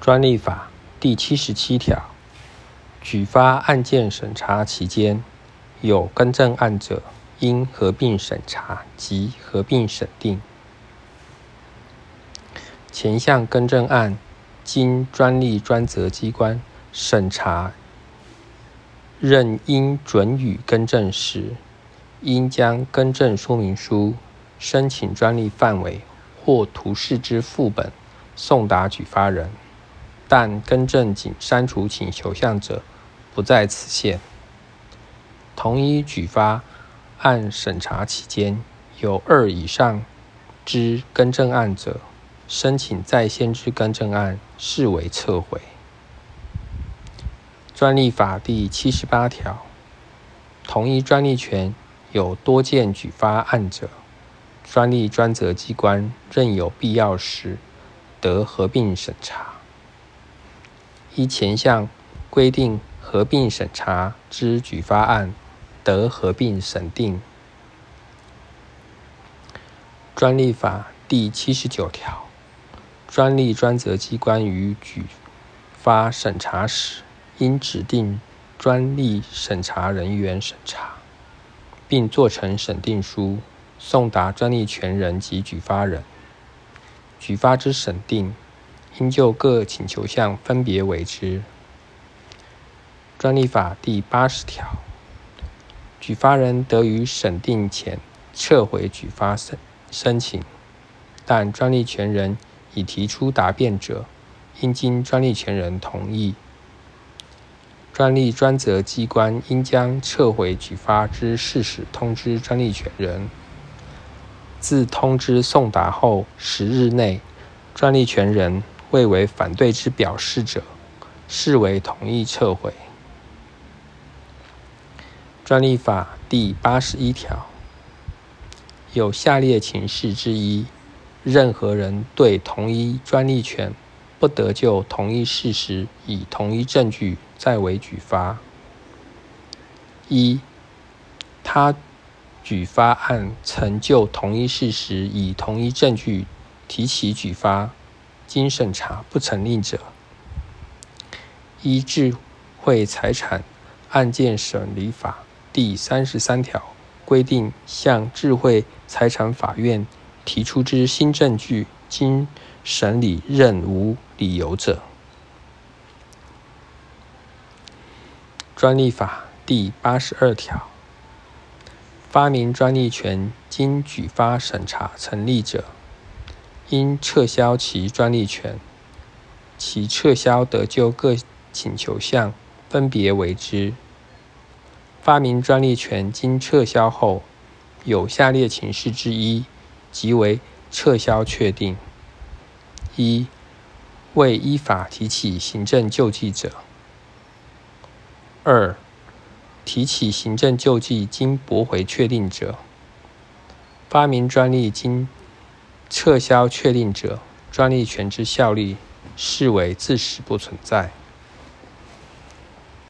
专利法第七十七条，举发案件审查期间，有更正案者，应合并审查及合并审定。前项更正案经专利专责机关审查，认应准予更正时，应将更正说明书、申请专利范围或图示之副本送达举发人。但更正仅删除请求项者，不在此限。同一举发案审查期间有二以上之更正案者，申请在先之更正案视为撤回。专利法第七十八条，同一专利权有多件举发案者，专利专责机关认有必要时，得合并审查。依前项规定合并审查之举发案，得合并审定。专利法第七十九条，专利专责机关于举发审查时，应指定专利审查人员审查，并做成审定书，送达专利权人及举发人。举发之审定。应就各请求项分别为之。专利法第八十条，举发人得于审定前撤回举发申申请，但专利权人已提出答辩者，应经专利权人同意。专利专责机关应将撤回举发之事实通知专利权人，自通知送达后十日内，专利权人。未为反对之表示者，视为同意撤回。专利法第八十一条，有下列情事之一，任何人对同一专利权，不得就同一事实以同一证据再为举发：一、他举发案曾就同一事实以同一证据提起举发。经审查不成立者，依《智慧财产案件审理法》第三十三条规定，向智慧财产法院提出之新证据，经审理认无理由者。专利法第八十二条，发明专利权经举发审查成立者。应撤销其专利权，其撤销得就各请求项分别为之。发明专利权经撤销后，有下列情事之一，即为撤销确定：一、未依法提起行政救济者；二、提起行政救济经驳回确定者。发明专利经撤销确定者，专利权之效力视为自始不存在。